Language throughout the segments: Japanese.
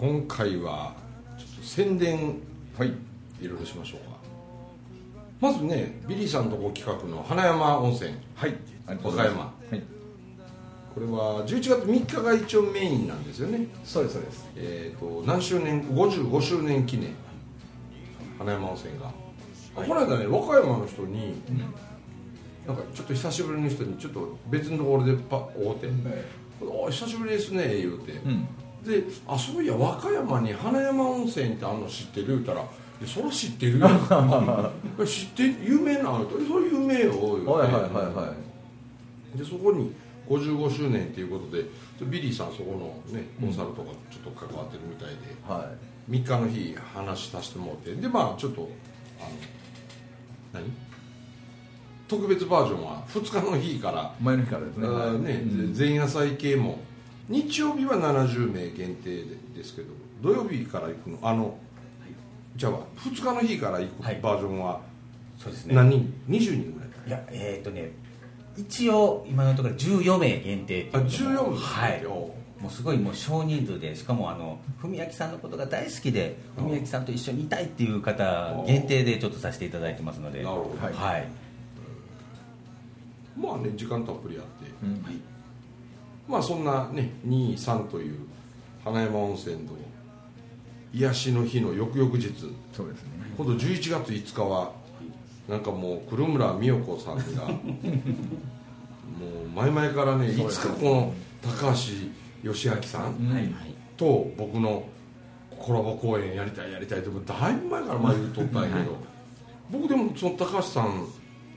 今回はちょっと宣伝はいいろいろしましょうか。まずねビリーさんのとこ企画の花山温泉。はい。和歌山す。はい。これは11月3日が一応メインなんですよね。そうですそうです。えー、と何周年55周年記念。花山温泉が、あこの間ね和歌山の人に、なんかちょっと久しぶりの人にちょっと別のところでパ会うて「お久しぶりですね」言うて、うんで「あそういや和歌山に花山温泉ってあんの知ってる?」言うたら「いやそら知ってるよ」知って有名なの?」それ有名よ」言うて、はいはいはいはでそこに55周年ということでビリーさんそこのねコンサルとかちょっと関わってるみたいで、い。は3日の日話させてもらってでまあちょっとあの何？特別バージョンは2日の日から、い前の日からですね。ねうん。前夜祭系も日曜日は70名限定でですけど土曜日から行くのあの、じゃあ2日の日から行くはい。バージョンはそうですね。何人、20人ぐらいいやえっ、とね一応今のところ14名限定あいうことも14名？はい。おもうすごいもう少人数でしかもあの文明さんのことが大好きでうん文明さんと一緒にいたいっていう方限定でちょっとさせていただいてますので。なるほど。はい、はいまあね時間たっぷりあって、うんまあそんなね23という花山温泉の癒しの日の翌々日。そうですね。今度11月5日はなんかもう黒村美代子さんが もう前々からねいつかこの高橋義明さんと僕のコラボ公演やりたいやりたいってだいぶ前から前言うとったんやけど僕でもその高橋さんっ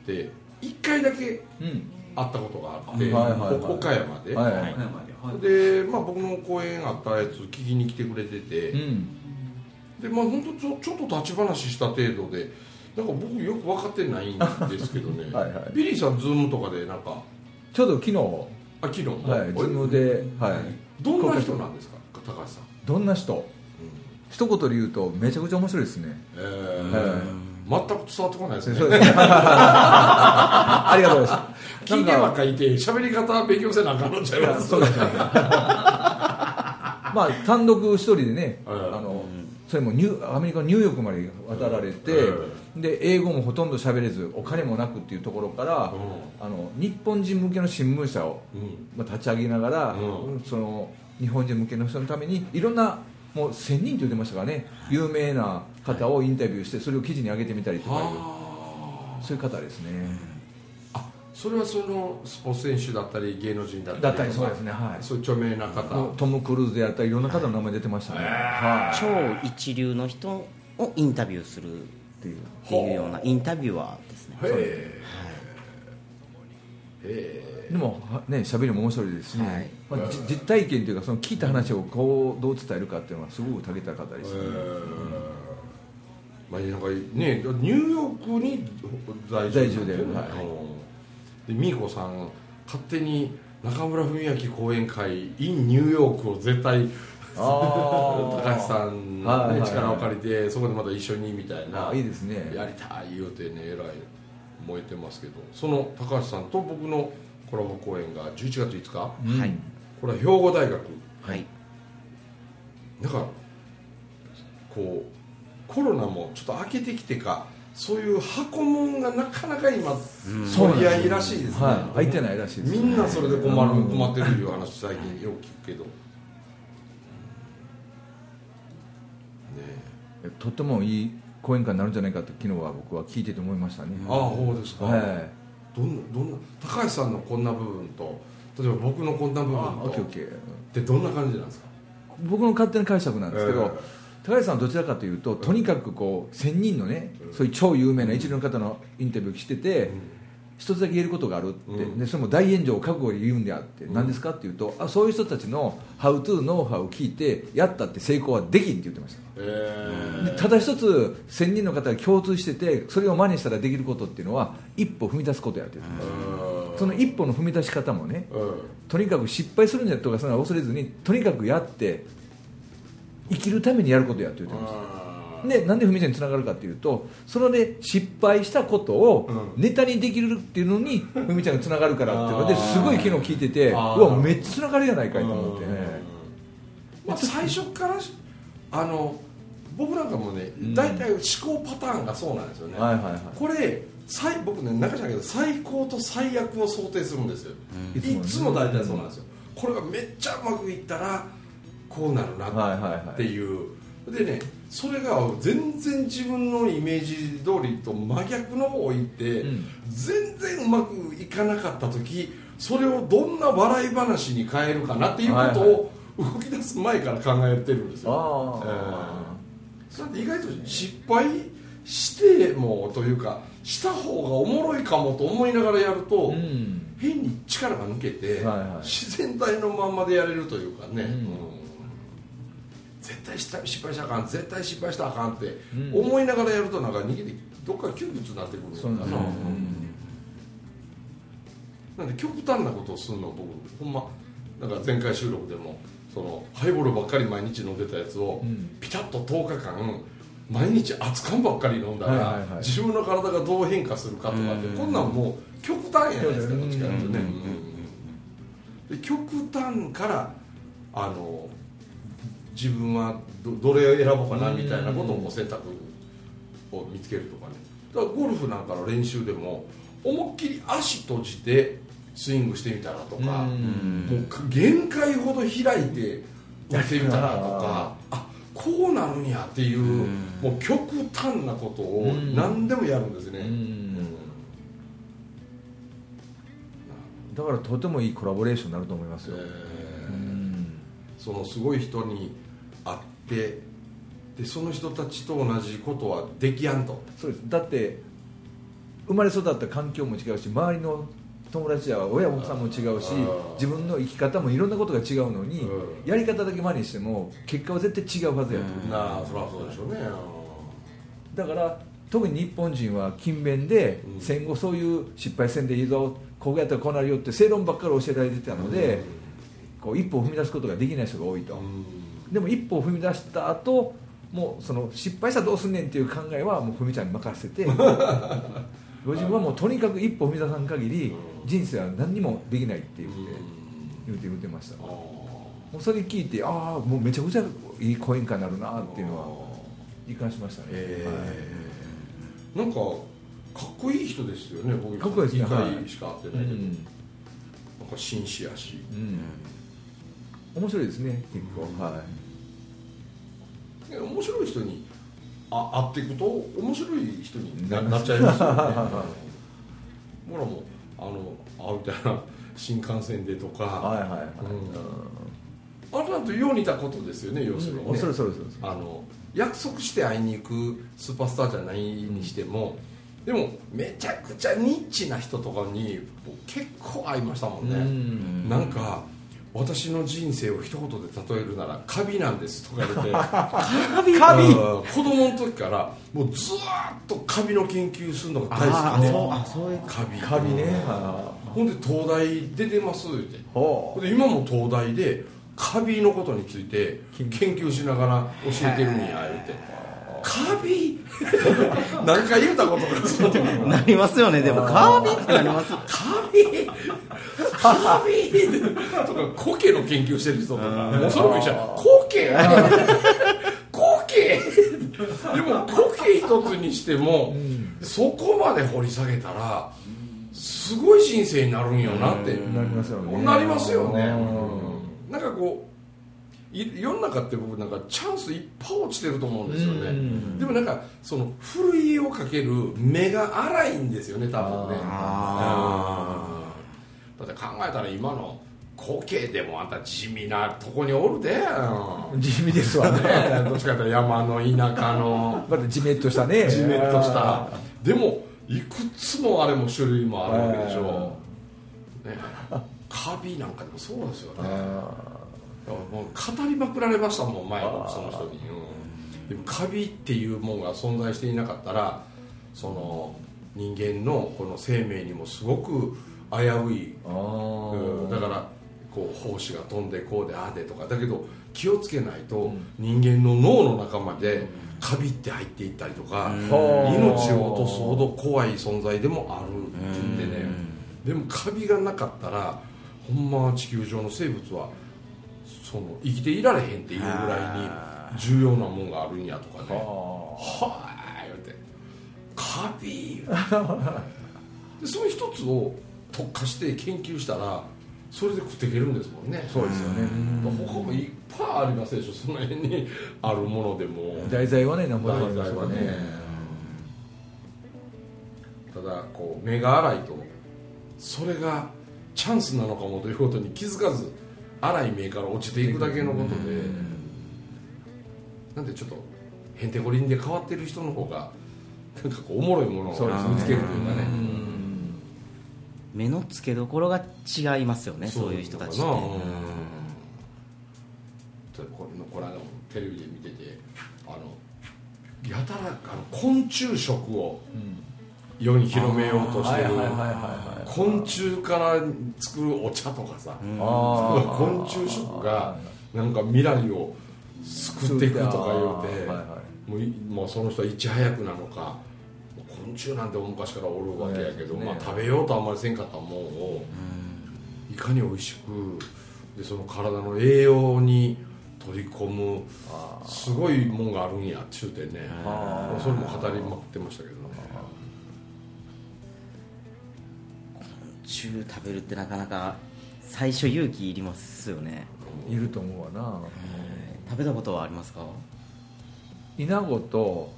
て1回だけうん会ったことがあって、はいはいはい。岡山で、はいはい。で、まあ、僕の公演あったやつ聞きに来てくれてて、うん。でまあ本当ちょちょっと立ち話した程度でなんか僕よく分かってないんですけどね。はいはい。ビリーさん Zoom とかでなんか。ちょうど昨日。はあ昨日も、いズームではい。どんな人なんですか？高橋さん、どんな人？うん。一言で言うとめちゃくちゃ面白いですね。えー。はい全く伝わってこないですね。そうですね。ありがとうございます。聞いてばなんかっかいて喋り方勉強せなあかんのちゃいます。そうですね。まあ単独一人でね、はい。あのそれもニュアメリカのニューヨークまで渡られて、で英語もほとんど喋れずお金もなくっていうところから、あの日本人向けの新聞社を、うん。まあ、立ち上げながら、うん。その日本人向けの人のためにいろんなもう1000人と言ってましたからね。有名な方をインタビューしてそれを記事に上げてみたりとかいうあ。そういう方ですね。あそれはそのスポーツ選手だったり芸能人だったりだったりそうですねはい。そういう著名な方。トム・クルーズであったりいろんな方の名前出てましたね、はい。超一流の人をインタビューするっていうっていうようなインタビュアーですね。へえ。へでもはね喋りも面白いですしね、はい。まあ、じ実体験というかその聞いた話をこうどう伝えるかっていうのはすごく長けた方ですね、まあなんかねニューヨークに在住在住でうんはい。で美子さん勝手に中村文明講演会 in ニューヨークを絶対あ 高ー橋さんの、ね、はいはいはい。力を借りてそこでまた一緒にみたいな。あいいですね。やりたい言うてねえらい燃えてますけどその高橋さんと僕のコラボ公演が11月5日。うんはい。これは兵庫大学。はい。なんかこうコロナもちょっと明けてきてかそういう箱もんがなかなか今取り合いらしいですね、はい。空いてないらしいですみんなそれで困るうん困ってるいう話最近よく聞くけど。ねえとってもいい講演会になるんじゃないかと昨日は僕は聞いてて思いましたね、ああそうですか、はい。どんなどんな高橋さんのこんな部分と例えば僕のこんな部分あオッケーオッとケー。ってどんな感じなんですか？僕の勝手な解釈なんですけど、え高橋さんはどちらかというと、とにかくこう1000人のね、そういう超有名な一流の方のインタビューをしてて、一つだけ言えることがあるって、うん。でそれも大炎上を覚悟で言うんであって、何ですかっていうとあそういう人たちのハウトゥーノウハウを聞いてやったって成功はできんって言ってました。えでただ一つ1000人の方が共通しててそれを真似したらできることっていうのは一歩踏み出すことやって言ってます、その一歩の踏み出し方もねうん。とにかく失敗するんじゃとかそんなの恐れずにとにかくやって生きるためにやることやって言ってましたでなんで文ちゃんにつながるかっていうとそのね失敗したことをうん。ネタにできるっていうのに文ちゃんがつながるからっていうのですごい昨日聞いててうわめっちゃつながるやないかいと思ってね。まあ、最初からあの僕なんかもねん。大体思考パターンがそうなんですよね、はいはいはい。これ最僕ね中じゃけど最高と最悪を想定するんですよ、うん。いつも大体そうなんですよ。これがめっちゃうまくいったらこうなるなはいはいはいってい。う、でねそれが全然自分のイメージ通りと真逆の方行って、うん。全然うまくいかなかった時それをどんな笑い話に変えるかなっていうことを動き出す前から考えてるんですよ、あえー。だって意外と失敗してもというかした方がおもろいかもと思いながらやると、あうん。変に力が抜けて、はいはい。自然体のまんまでやれるというかね、うんうん絶対失敗したらあかん絶対失敗したらあかんってうん。思いながらやるとなんか逃げてどっか窮屈になってくる。そうなんですよのかな、なんで極端なことをするの僕ほんまなんか前回収録でもそのハイボールばっかり毎日飲んでたやつを、うん。ピタッと10日間毎日熱燗ばっかり飲んだら、自分の体がどう変化するかとかって、うん。こんなんもう極端やないですかうんどっちかというとね、極端からあの自分はどどれを選ぼうかなみたいなことをこう選択を見つけるとかね。だからゴルフなんかの練習でも思いっきり足閉じてスイングしてみたらとか、うん。もうか限界ほど開いてやってみたらとかあこうなるんやっていう、うん。もう極端なことをうん。何でもやるんですね、だからとてもいいコラボレーションになると思いますよ、えー。うん。そのすごい人に会ってでその人たちと同じことはできやんと。そうです。だって生まれ育った環境も違うし周りの友達や親御さんも違うしうん自分の生き方もいろんなことが違うのにうん。やり方だけ真似しても結果は絶対違うはずやと、うん。なあそりゃそうでしょうね。だから特に日本人は勤勉でうん。戦後そういう失敗せんでいいぞこうやったらこうなるよって正論ばっかり教えられてたので、こう一歩を踏み出すことができない人が多いと、うんでも一歩を踏み出した後もうその失敗したらどうすんねんっていう考えはもうふみちゃんに任せて ご自分はもうとにかく一歩踏み出さん限りうん。人生は何にもできないって言ってうん言って言ってました。あもうそれ聞いてああもうめちゃくちゃいい講演会になるなっていうのは実感しましたね、えはい。ーなんかかっこいい人ですよね僕。かっこいいですね。一回しか会ってないけど、うん。なんか紳士やし。うん。面白いですね結構、うん。はい面白い人にあ会っていくと面白い人になななっちゃいますよね。僕らもあの会うみたいな新幹線でとか、はいはいはい、あれなんとよう似たことですよね要するに、ね。うんそれそれそれ。あの約束して会いに行くスーパースターじゃないにしても、でもめちゃくちゃニッチな人とかに結構会いましたもんね、うん。なんか私の人生を一言で例えるならカビなんですとか言って。カビ？子供の時からもうずーっとカビの研究するのが大好きで。あそうういうカビ。カビね、はほんで東大出てますって。で今も東大でカビのことについて研究しながら教えてるんや言うてカビ 何回言うたことなりますよね。でもカービィってなりますカビカビとか苔の研究してる人とか。もうそれも一緒や。苔苔でも苔一つにしてもそこまで掘り下げたらすごい人生になるんよなって。なりますよね。なりますよね。うん。なんかこうい世の中って僕なんかチャンスいっぱい落ちてると思うんですよね。うん。でもなんかそのふるいをかける目が荒いんですよね多分ね。だって考えたら今の苔でもあんた地味なとこにおるで。うん地味ですわね。ね どっちかというと山の田舎の。またジメッとしたね。じめっとした。でもいくつもあれも種類もあるわけでしょ、ね、カビなんかでもそうですよねもう語りまくられましたもん前僕その人に、うん、でもカビっていうものが存在していなかったらその人間のこの生命にもすごく危うい、うん、だからこう胞子が飛んでこうでああでとか。だけど気をつけないと人間の脳の中までカビって入っていったりとか、命を落とすほど怖い存在でもあるって言ってね、でもカビがなかったらほんま地球上の生物はその生きていられへんっていうぐらいに重要なもんがあるんやとかね。はあ。言うて。カビ。でその一つを特化して研究したらそれで食っていけるんですもんね。そうですよね。他もいっぱいありますでしょ。その辺にあるものでも。題材はね何もはね。ね。ただこう目が荒いとそれがチャンスなのかもということに気づかず荒い目から落ちていくだけのことでなんでちょっとへんてこりんで変わってる人の方がなんかこうおもろいものを見つけるというかね。目の付けどころが違いますよねそういう人たちって。そうん。これこのテレビで見ててあのやたらあの昆虫食を世に広めようとしてる。昆虫から作るお茶とかさ、あ昆虫食がなんか未来を救っていくとか言うて、はいはもういもうその人はいち早くなのか。昆虫なんて昔からおるわけやけど、ね。まあ、食べようとあんまりせんかったもんをいかに美味しくでその体の栄養に取り込むすごいもんがあるんやっちゅうてね。それも語りまくってましたけどね中食べるってなかなか最初勇気いりますよね。いると思うわな。食べたことはありますか？イナゴと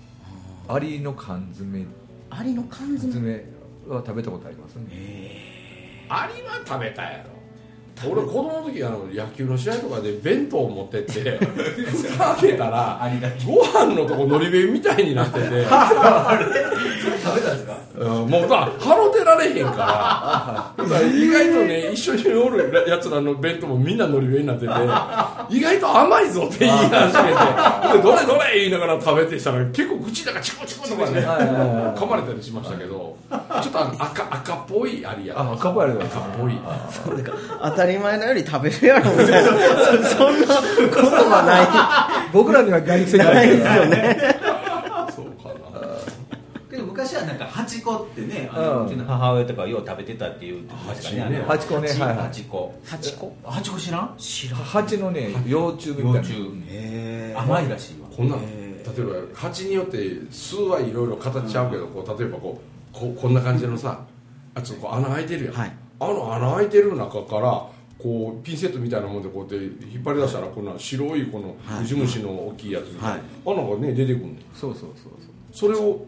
アリの缶詰。アリの缶缶詰詰は食べたことありますね。アリは食べたやろ俺子供の時あの野球の試合とかで弁当を持ってって蓋開けたらご飯のとこのり弁みたいになってて。食べたんですか？うんもうだハロてられへんから。意外とね一緒におるやつらの弁当もみんなのり弁になってて意外と甘いぞって言い始めて。でどれどれ言いながら食べてしたら結構口の中チコチコとかね噛まれたりしましたけどちょっとあの赤赤っぽいアリやあ赤っぽいあれだ。赤っぽい。当たり前のより食べるやろみたいな。そ そんなことは 僕らには外力ないない的ですよね。そうかな。けど昔はなんかハチコってねあのうちの母親とかよう食べてたっていう確かにねハチコね。ハチはいはい。ハチコハチコハチコ知らん？知らん。蜂のね幼虫みたいな。幼虫。甘いらしいわ。こんな例えば蜂によって数はいろいろ形ちゃうけど、こう例えばこうこうこんな感じのさあちょっとこう穴開いてるやん、はい。あの穴開いてる中からこうピンセットみたいなもんでこうやって引っ張り出したらこんな白いこのはい。ウジ虫の大きいやつみたいな、はい。穴がね出てくるねんそうそうそう。それを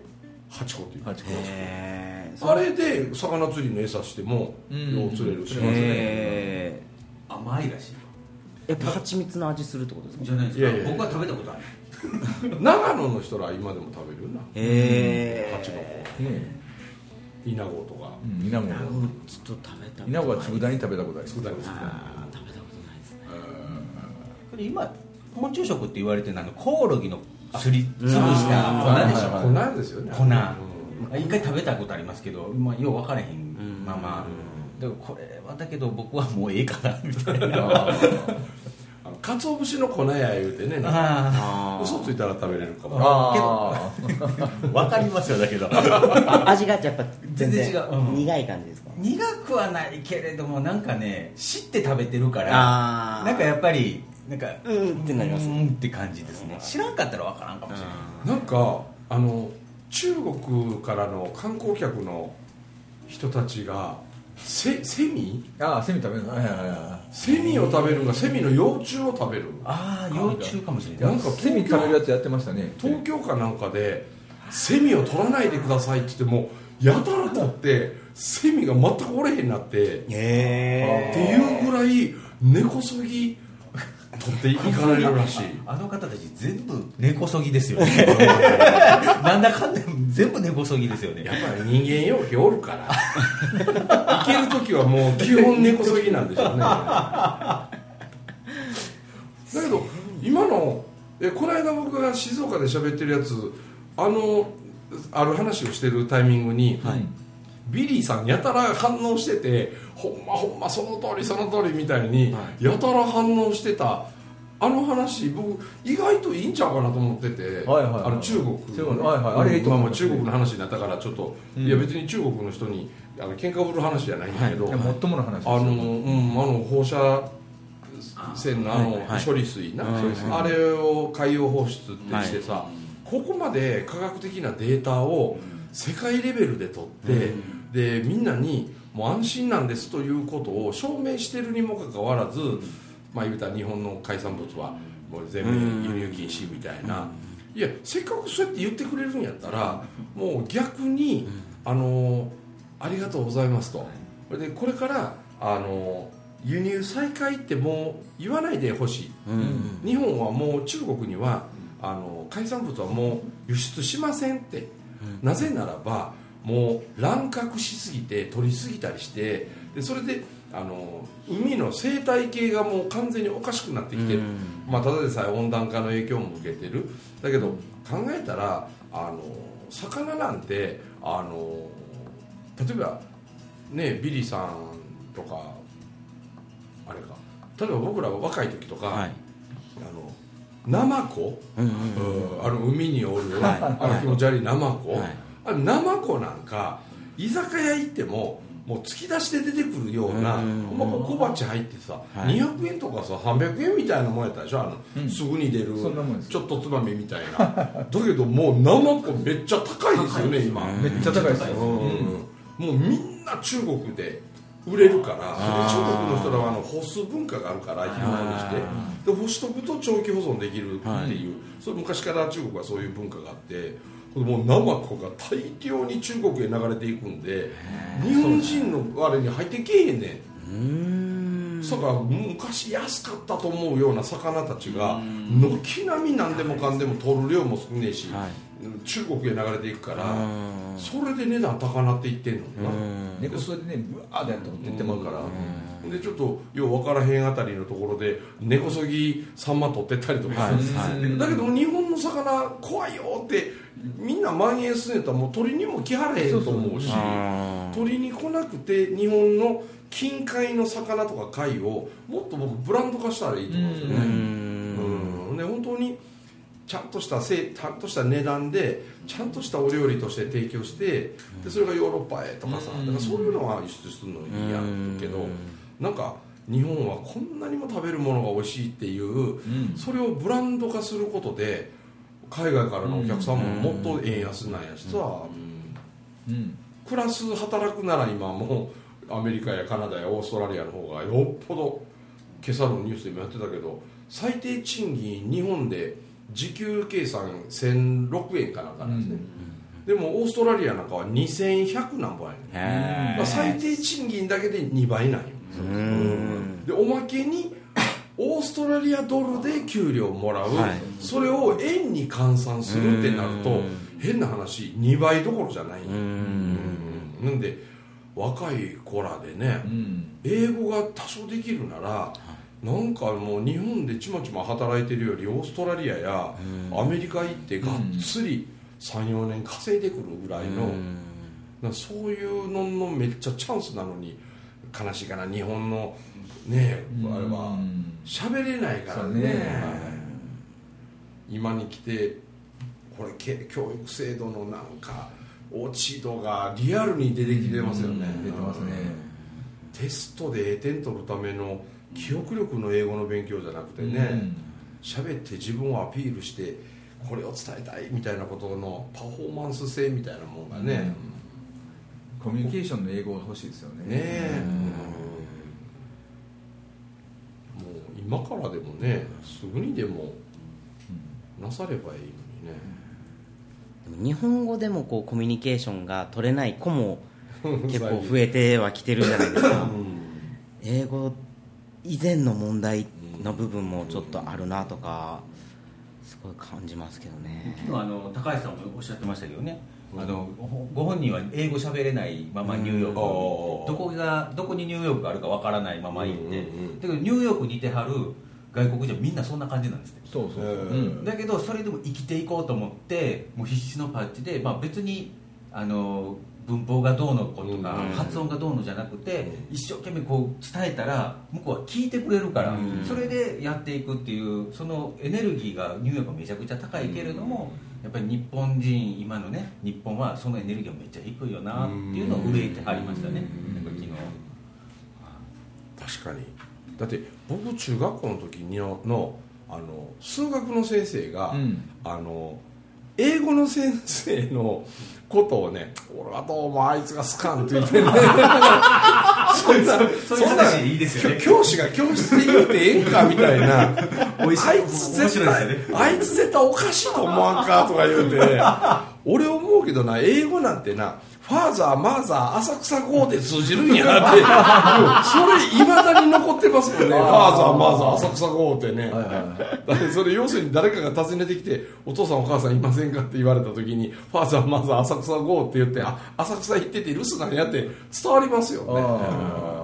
ハチコっていうそう蜂子。へー。あれで魚釣りの餌してもうん。よう釣れるし、へ甘いらしいやっぱ蜂蜜の味するってことですか？じゃないですいやいやか僕は食べたことある。長野の人らは今でも食べるな。へハチノコねイナゴとか。うんイナゴえちょっと食べたイナゴは佃煮食べたことあります食べたことないですね。これ今昆虫食って言われてるのはあのコオロギのすりつぶした粉でしょ？粉ですよね。粉。うん。一回食べたことありますけど、まあ、よう分からへん。ままでもこれはだけど僕はもうええかなみたいな鰹節の粉や言うてね。嘘ついたら食べれるかもああ分かりますよだけど。あ味がやっぱ全然違う。うん。苦い感じですか？苦くはないけれどもなんかね知って食べてるからなんかやっぱりなんかうんってなります。うんって感じですね。知らんかったら分からんかもしれない。なんかあの中国からの観光客の人たちがセセミ？ああセミ食べるの？はいはいはセミを食べるがセミの幼虫を食べる。ああ幼虫かもしれない。なんかいセミ食べるやつやってましたね。東京かなんかでセミを取らないでくださいって言ってもやたらとってセミが全くおれへんなってってへいうぐらい根こそぎ取っていかれるらしい。あの方たち全部根こそぎですよね。なんだかんだ全部根こそぎですよね。やっぱり人間容器おるから。いける時はもう基本根こそぎなんでしょうね。だけど今のえこの間僕が静岡で喋ってるやつあのある話をしてるタイミングに、ビリーさんやたら反応しててほんまほんまその通りその通りみたいに、やたら反応してた。あの話僕意外といいんちゃうかなと思ってて、はいはいはい。あの中国。中国はいはい。あれいいとまあまあ中国の話になったからちょっと、いや別に中国の人にあの喧嘩売る話じゃないんだけど、い。やもっともの話あの、うん、あの放射線のあのはい処理水な、はいあれを海洋放出ってしてさ、ここまで科学的なデータを世界レベルで取って、でみんなにもう安心なんですということを証明してるにもかかわらず、まあ言うたら日本の海産物はもう全面輸入禁止みたいな、いやせっかくそうやって言ってくれるんやったらもう逆に、あのありがとうございますと。でこれからあの輸入再開ってもう言わないでほしい。うん。日本はもう中国にはあの海産物はもう輸出しませんって、なぜならばもう乱獲しすぎて取りすぎたりしてでそれであの海の生態系がもう完全におかしくなってきてる、まあ、ただでさえ温暖化の影響も受けてる。だけど考えたらあの魚なんてあの例えばねビリーさんとかあれか。例えば僕らが若い時とか、はい。あのナマコ、うんうん。うんあの海におる、はい。あの気持ち悪いナマコ、はいあのナマコなんか居酒屋行ってももう突き出しで出てくるような、うん。ほんま小鉢入ってさ、はい。200円とかさ300円みたいなもんやったでしょ？あの、うん。すぐに出るちょっとつまみみたいな。だけどもうナマコめっちゃ高いですよね今、めっちゃ高いですよ。うん。もうみんな中国で売れるから中国の人らはあの干す文化があるから干物にして。で干しとくと長期保存できるっていう、それ昔から中国はそういう文化があってもうナマコが大量に中国へ流れていくんで日本人のあれに入ってけえへんねん。うん。だから昔安かったと思うような魚たちが軒並み何でもかんでも取る量も少ねえし、はい。中国へ流れていくからうん。それで値段高なっていってんのな、うん。根こそぎでねブワーッとやったこと言ってまうからでちょっとよう分からへんあたりのところで根こそぎサンマ取ってったりとか、はいはい。だけど日本の魚怖いよってみんな蔓延すんやったらもう鳥にも来はれへんと思うし鳥に来なくて日本の近海の魚とか貝をもっと僕ブランド化したらいいと思うんですよね、うん。うん。で本当にちゃんとしたせいちゃんとした値段でちゃんとしたお料理として提供してでそれがヨーロッパへとかさうん。だからそういうのは輸出するのいいやんけどなんか日本はこんなにも食べるものが美味しいっていううん。それをブランド化することで海外からのお客さんももっと円安なんやしさ、うん。うん。プラス働くなら今もうアメリカやカナダやオーストラリアの方がよっぽど今朝のニュースでもやってたけど最低賃金日本で時給計算1006円かなんかなんですね、でもオーストラリアなんかは2100何本や。ね最低賃金だけで2倍なんよ。うんでおまけにオーストラリアドルで給料もらう、はい。それを円に換算するってなるとうん。変な話2倍どころじゃない。なんで若い子らでねうん。英語が多少できるならなんかもう日本でちまちま働いてるよりオーストラリアやアメリカ行ってがっつり34年稼いでくるぐらいの、なんかそういうののめっちゃチャンスなのに悲しいかな日本のねうん。あれは。喋れないからね。そうね。今に来てこれけ教育制度のなんか落ち度がリアルに出てきてますよね。出てますね。テストで A 点取るための記憶力の英語の勉強じゃなくてうん。ね喋、って自分をアピールしてこれを伝えたいみたいなことのパフォーマンス性みたいなもんがね、コミュニケーションの英語が欲しいですよね。ねもう今からでもねすぐにでもなさればいいのにね、でも日本語でもこうコミュニケーションが取れない子も結構増えてはきてるじゃないですか。うん。英語以前の問題の部分もちょっとあるなとかすごい感じますけどね。昨日あの高橋さんもおっしゃってましたけどね、あのごご本人は英語喋れないままニューヨークに行ってどこがどこにニューヨークがあるかわからないまま行って、うんうんうん。だけどニューヨークにいてはる外国人はみんなそんな感じなんですって。そうそうそう、ん。だけどそれでも生きていこうと思ってもう必死のパッチで、まあ、別にあの文法がどうのこうとか、うん。発音がどうのじゃなくて、一生懸命こう伝えたら向こうは聞いてくれるから、うん。それでやっていくっていうそのエネルギーがニューヨークはめちゃくちゃ高いけれども、やっぱり日本人今のね日本はそのエネルギーがめっちゃ低いよなっていうのを憂いてはりましたね、うん。なんか昨日。確かに。だって僕中学校の時にののあの数学の先生が、うん。あの英語の先生のことをね「俺はどうもあいつが好かん」って言ってね。そんなそういう話いいですよね。教師が教室で言うてええんかみたいな美味しい。あいつ絶対、ねあいつ絶対おかしいと思わんかとか言うて。俺思うけどな英語なんてなファーザーマーザー浅草号で通じるんやって。それいまだに残ってますもんね。ファーザーマーザー浅草号ってね、はいはいはい。だってそれ要するに誰かが訪ねてきて「お父さんお母さんいませんか?」って言われた時に「ファーザーマーザー浅草号」って言って「あ浅草行ってて留守なんや」って伝わりますよね。あ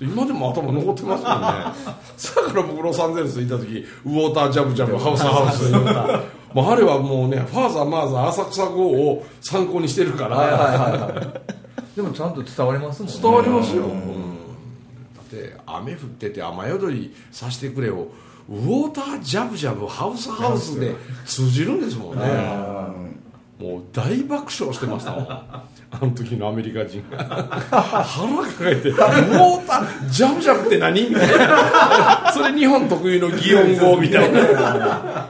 今でも頭残ってますもんね。だから僕ロサンゼルス行った時ウォータージャブジャブハウスハウス。言ったもうあれはもうねファーザーマーザー浅草号を参考にしてるから、ーはいはいはいはい。でもちゃんと伝わりますもんね。伝わりますよ、うん。だって雨降ってて雨宿りさせてくれをウォータージャブジャブハウスハウスで通じるんですもんねもう大爆笑してましたもん。あの時のアメリカ人。が腹抱えて「ウォータージャブジャブって何?」みたいなそれ日本特有の擬音語みたいな。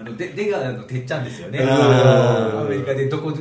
あので出川のてっちゃんですよね。うん。アメリカでどこで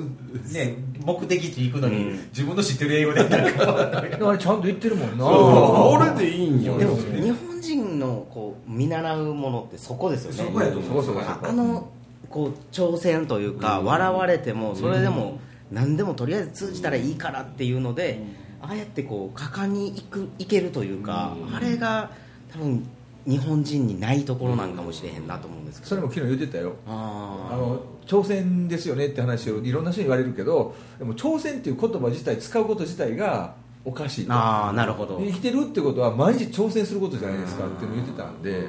ね目的地行くのに、自分の知ってる英語でなんかだから。ちゃんと言ってるもんな。俺でいいんよ。でも日本人のこう見習うものってそこですよね。そこやと思う。そこそこそこああのこう挑戦というか、笑われてもそれでも何でもとりあえず通じたらいいからっていうので、ああやってこう果敢にいくいけるというか、あれが多分日本人にないところなんかもしれへんなと思うんですけど、それも昨日言ってたよ。ああの挑戦ですよねって話をいろんな人に言われるけどでも挑戦っていう言葉自体使うこと自体がおかしいと。あーなるほど。生きてるってことは毎日挑戦することじゃないですかっていうのを言ってたんで、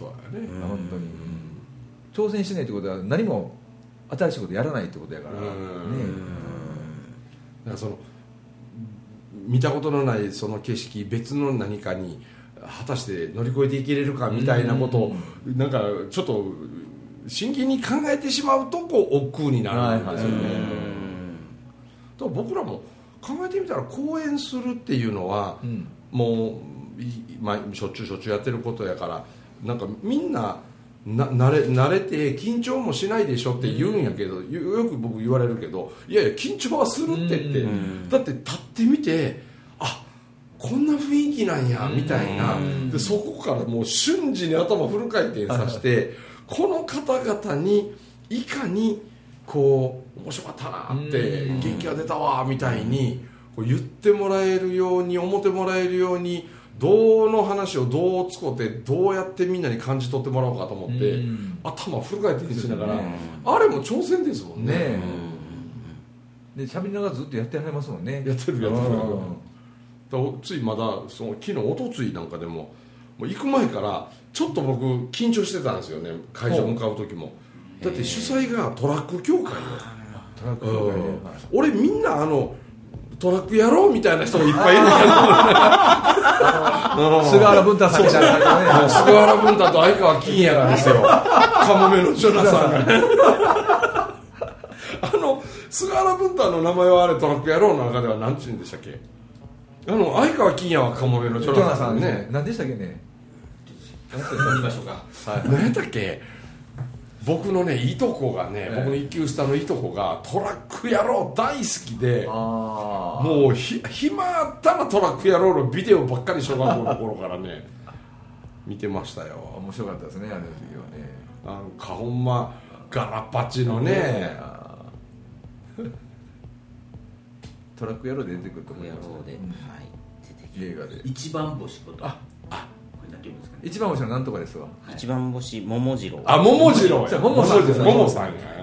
そうやね。あ本当に、挑戦しないってことは何も新しいことやらないってことやから、うん。ねだからその見たことのないその景色別の何かに果たして乗り越えていけれるかみたいなことをなんかちょっと真剣に考えてしまうとこう億劫になるんですよね、はいはいはい。だから僕らも考えてみたら講演するっていうのは、うん。もういまあ、しょっちゅうしょっちゅうやってることやからなんかみんなな慣れ慣れて緊張もしないでしょって言うんやけど、よよく僕言われるけどいやいや緊張はするってって、だって立ってみてあこんな雰囲気なんやみたいな。でそこからもう瞬時に頭フル回転させてこの方々にいかにこう面白かったなってうん。元気が出たわみたいにこう言ってもらえるように思ってもらえるようにどの話をどう使ってどうやってみんなに感じ取ってもらおうかと思ってうん。頭フル回転しながらねあれも挑戦ですもんね。ねで喋りながらずっとやってはりますもんね。やってるやってる。うん。だついまだその昨日おとついなんかでももう行く前からちょっと僕緊張してたんですよね。会場向かう時も。だって主催がトラック協会よ。トラックうんとかね。はい俺みんなあのトラックやろうみたいな人もいっぱいいるけど菅原文太さんみたいなね。菅原文太と相川金也がですよ。カモメのジョナサンがあの菅原文太の名前はあれトラック野郎の中では何て言うんでしたっけ？あの相川金也はカモメのジジョナサンね。何でしたっけね？言い。ましょうか？何やったっけ？僕のねいとこがね、ええ。僕の一級下のいとこがトラック野郎大好きであもうひ暇あったらトラック野郎のビデオばっかり小学校の頃からね 見てましたよ。面白かったですねあの時はね。なんかほんまガラパチのね。トラック野郎で出てくると思い野ます郎で、うん。はい、出て映画で。一番星こと。あて言うんですかね。一番星のなんとかですわ。一番星桃次郎。あ桃次郎桃さん。です桃さんや。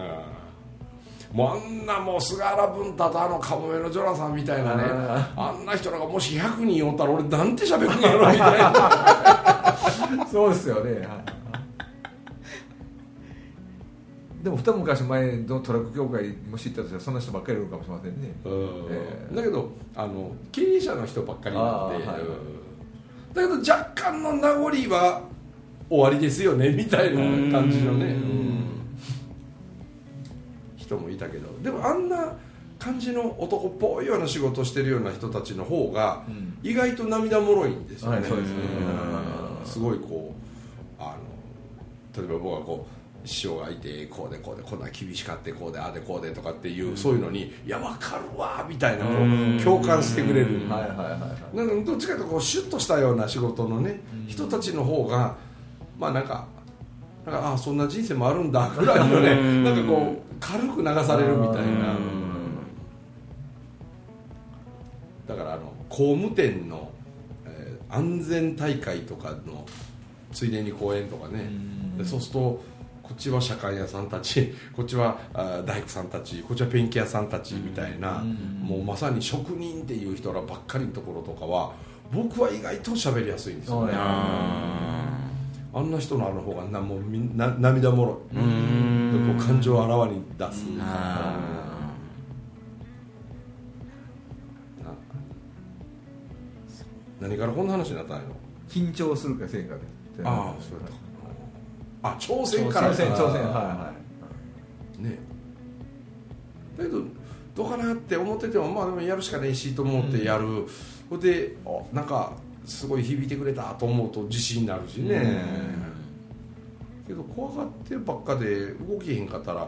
もうあんなもう菅原文太とあのカモメのジョナサンみたいなね。あんな人らがもし100人おったら俺なんて喋るんやろみたいな。そうですよね、はい。でも二昔前のトラック業界も知ったとしたらそんな人ばっかりいるかもしれませんね。ええだけどあの経営者の人ばっかりになって、あーはい。うんだけど若干の名残は終わりですよねみたいな感じのね、うん。人もいたけど。でもあんな感じの男っぽいような仕事してるような人たちの方がうん。意外と涙もろいんですよね、はいそうですね。うん。すごいこうあの例えば僕がこう師匠がいてこうでこうでこんな厳しかってこうでああでこうでとかっていう、そういうのに「いや分かるわ」みたいなこう共感してくれる、なんかどっちかというとこうシュッとしたような仕事のね、人たちの方がまあなんかなんかああそんな人生もあるんだぐらいのねなんかこう軽く流されるみたいな。だからあの工務店の、えー安全大会とかのついでに公演とかね。でそうするとこっちは車械屋さんたち こっちは大工さんたちこっちはペンキ屋さんたちみたいなもうまさに職人っていう人らばっかりのところとかは僕は意外と喋りやすいんですよね。あんな人のあの方がなもうみんな涙もろい。でこう感情をあらわに出す。何からこんな話になったんやろ。緊張するかせんかで。ああそうやったあ挑戦から。挑戦挑戦はいはね。だけどどうかなって思っててもまあでもやるしかねえしと思ってやる、それであなんかすごい響いてくれたと思うと自信になるしね、けど怖がってばっかで動けへんかったら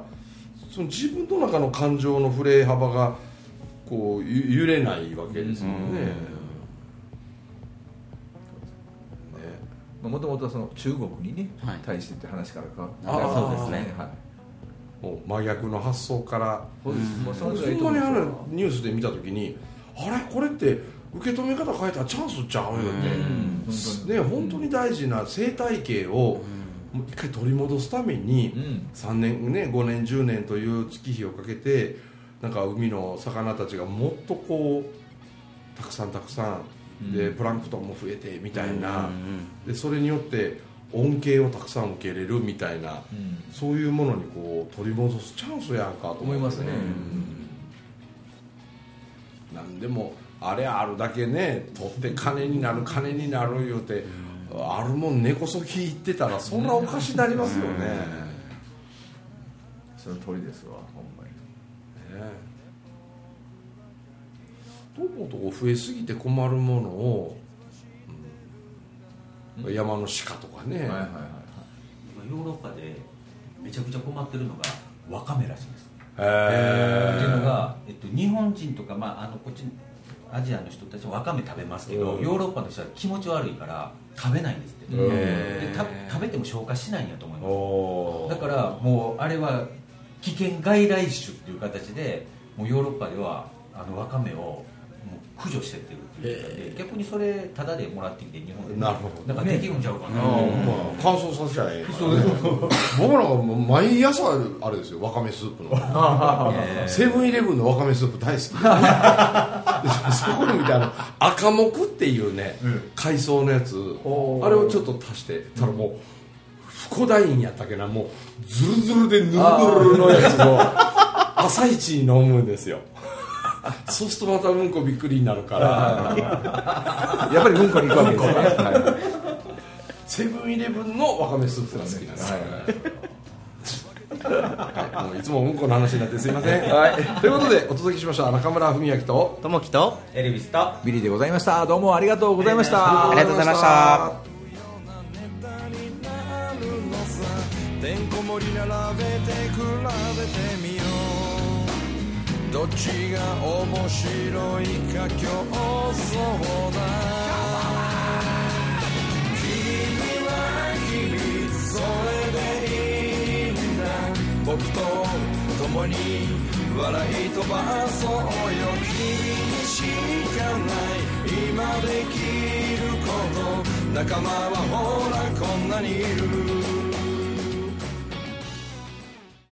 その自分の中の感情の振れ幅がこうゆ揺れないわけですもん。ね、もともとその中国にね、はい。対してって話からかあそうですね。はい。もう真逆の発想から。そんなにあうんですよのニュースで見た時にあれ？これって受け止め方変えたらチャンスちゃうよって、うん。本当に。ね、本当に大事な生態系をもう一回取り戻すためにうん。3年ね5年10年という月日をかけてなんか海の魚たちがもっとこうたくさんたくさんでプランクトンも増えてみたいな。でそれによって恩恵をたくさん受けれるみたいなうん。そういうものにこう取り戻すチャンスやんかと思いますね。うん。なんでもあれあるだけね取って金になる金になる言うてあるもん根こそぎ言ってたらそんなおかしになりますよね。ねその通りですわほんまにとうとう増えすぎて困るものを、うん山の鹿とかね、はいはいはい今ヨーロッパでめちゃくちゃ困ってるのがワカメらしいです。へっていうのが、えっと、日本人とか、まあ、あのこっちアジアの人たちはわかめ食べますけど、うん。ヨーロッパの人は気持ち悪いから食べないんですって、うんでた食べても消化しないんやと思います。だからもうあれは危険外来種っていう形でもうヨーロッパではあのわかめを駆除してってるっていうことで逆にそれタダでもらってきて日本でなるほどなんかできるんちゃうかな、あーまあ乾燥させちゃえ僕なんかもう毎朝あれですよわかめスープの。えー。セブンイレブンのわかめスープ大好き。で そこに見てあの赤木っていうね、海藻のやつあれをちょっと足してたらもうフコダインやったっけなもうズルズルでヌルヌルのやつを 朝一に飲むんですよ そうするとまたうんこびっくりになるから。やっぱりうんこに行くわけですね。はセブンイレブンのわかめスープが好きなんですよ、はい。もういつもうんこの話になってすいません、ということでお届けしました。中村文昭と。ともきとエルビスと。いビリーでございました。どうもありがとうございました。ありがとうございましたどっちが面白いか競争だ。君は君それでいいんだ。僕と共に笑い飛ばそうよ。君にしかない。今できること。仲間はほらこんなにいる。